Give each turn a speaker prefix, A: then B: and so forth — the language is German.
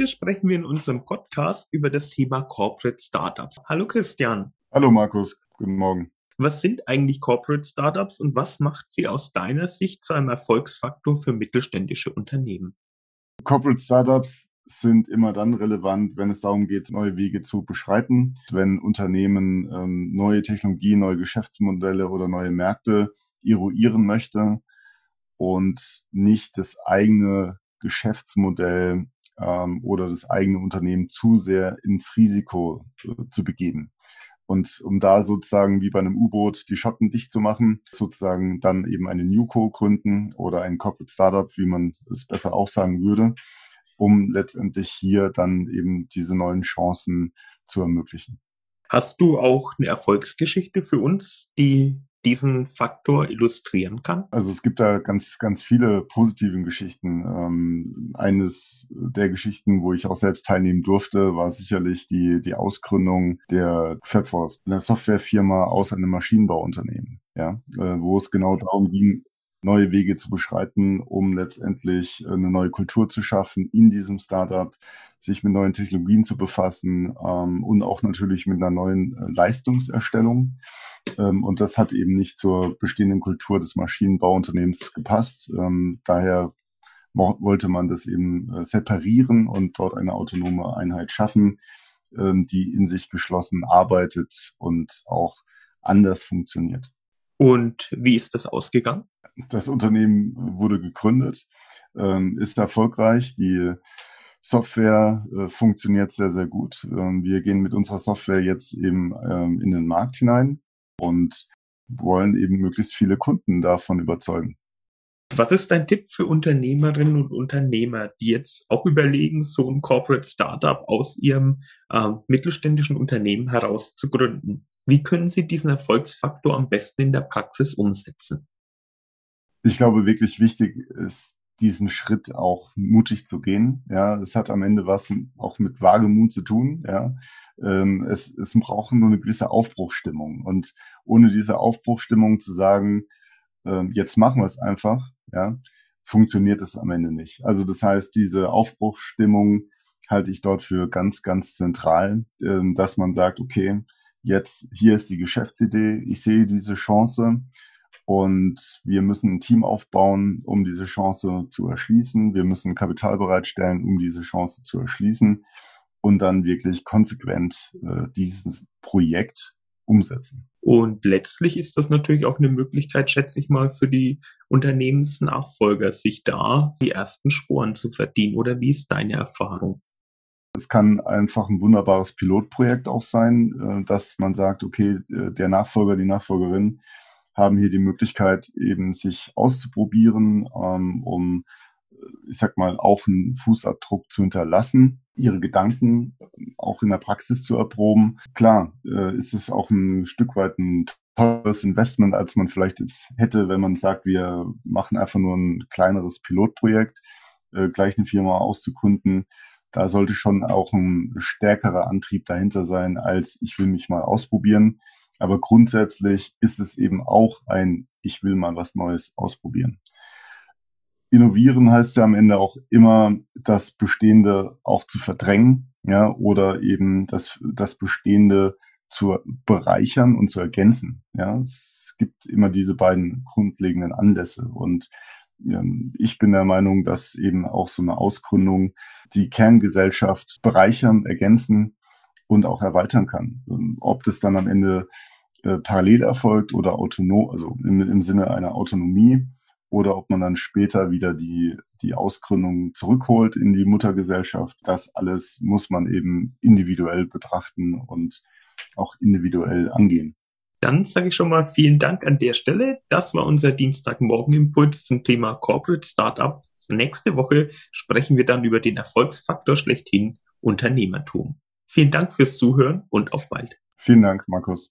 A: Heute sprechen wir in unserem Podcast über das Thema Corporate Startups. Hallo Christian.
B: Hallo Markus, guten Morgen.
A: Was sind eigentlich Corporate Startups und was macht sie aus deiner Sicht zu einem Erfolgsfaktor für mittelständische Unternehmen?
B: Corporate Startups sind immer dann relevant, wenn es darum geht, neue Wege zu beschreiten, wenn Unternehmen ähm, neue Technologien, neue Geschäftsmodelle oder neue Märkte eruieren möchte und nicht das eigene Geschäftsmodell ähm, oder das eigene Unternehmen zu sehr ins Risiko äh, zu begeben. Und um da sozusagen wie bei einem U-Boot die Schotten dicht zu machen, sozusagen dann eben eine Newco gründen oder ein Corporate Startup, wie man es besser auch sagen würde, um letztendlich hier dann eben diese neuen Chancen zu ermöglichen.
A: Hast du auch eine Erfolgsgeschichte für uns, die diesen Faktor illustrieren kann?
B: Also es gibt da ganz, ganz viele positive Geschichten. Ähm, eines der Geschichten, wo ich auch selbst teilnehmen durfte, war sicherlich die, die Ausgründung der Fabforce, einer Softwarefirma aus einem Maschinenbauunternehmen, ja, äh, wo es genau darum ging, neue Wege zu beschreiten, um letztendlich eine neue Kultur zu schaffen in diesem Startup, sich mit neuen Technologien zu befassen ähm, und auch natürlich mit einer neuen äh, Leistungserstellung. Ähm, und das hat eben nicht zur bestehenden Kultur des Maschinenbauunternehmens gepasst. Ähm, daher wollte man das eben äh, separieren und dort eine autonome Einheit schaffen, ähm, die in sich geschlossen arbeitet und auch anders funktioniert.
A: Und wie ist das ausgegangen?
B: Das Unternehmen wurde gegründet, ähm, ist erfolgreich. Die Software äh, funktioniert sehr, sehr gut. Ähm, wir gehen mit unserer Software jetzt eben ähm, in den Markt hinein und wollen eben möglichst viele Kunden davon überzeugen.
A: Was ist dein Tipp für Unternehmerinnen und Unternehmer, die jetzt auch überlegen, so ein Corporate Startup aus ihrem äh, mittelständischen Unternehmen heraus zu gründen? Wie können sie diesen Erfolgsfaktor am besten in der Praxis umsetzen?
B: Ich glaube, wirklich wichtig ist, diesen Schritt auch mutig zu gehen. Ja, es hat am Ende was auch mit Wagemut zu tun. Ja, ähm, es, es braucht nur eine gewisse Aufbruchstimmung und ohne diese Aufbruchstimmung zu sagen, äh, jetzt machen wir es einfach, ja, funktioniert es am Ende nicht. Also das heißt, diese Aufbruchstimmung halte ich dort für ganz, ganz zentral, äh, dass man sagt, okay, jetzt hier ist die Geschäftsidee, ich sehe diese Chance und wir müssen ein Team aufbauen, um diese Chance zu erschließen. Wir müssen Kapital bereitstellen, um diese Chance zu erschließen und dann wirklich konsequent äh, dieses Projekt umsetzen.
A: Und letztlich ist das natürlich auch eine Möglichkeit, schätze ich mal, für die Unternehmensnachfolger, sich da die ersten Sporen zu verdienen. Oder wie ist deine Erfahrung?
B: Es kann einfach ein wunderbares Pilotprojekt auch sein, äh, dass man sagt, okay, der Nachfolger, die Nachfolgerin haben hier die Möglichkeit, eben sich auszuprobieren, ähm, um, ich sag mal, auch einen Fußabdruck zu hinterlassen, ihre Gedanken ähm, auch in der Praxis zu erproben. Klar, äh, ist es auch ein Stück weit ein teures Investment, als man vielleicht jetzt hätte, wenn man sagt, wir machen einfach nur ein kleineres Pilotprojekt, äh, gleich eine Firma auszukunden. Da sollte schon auch ein stärkerer Antrieb dahinter sein, als ich will mich mal ausprobieren. Aber grundsätzlich ist es eben auch ein, ich will mal was Neues ausprobieren. Innovieren heißt ja am Ende auch immer, das Bestehende auch zu verdrängen, ja, oder eben das, das Bestehende zu bereichern und zu ergänzen. Ja, es gibt immer diese beiden grundlegenden Anlässe und ich bin der Meinung, dass eben auch so eine Ausgründung die Kerngesellschaft bereichern, ergänzen und auch erweitern kann. Ähm, ob das dann am Ende äh, parallel erfolgt oder autonom, also im, im Sinne einer Autonomie, oder ob man dann später wieder die, die Ausgründung zurückholt in die Muttergesellschaft. Das alles muss man eben individuell betrachten und auch individuell angehen.
A: Dann sage ich schon mal vielen Dank an der Stelle. Das war unser Dienstagmorgen-Impuls zum Thema Corporate Startup. Nächste Woche sprechen wir dann über den Erfolgsfaktor schlechthin Unternehmertum. Vielen Dank fürs Zuhören und auf bald.
B: Vielen Dank, Markus.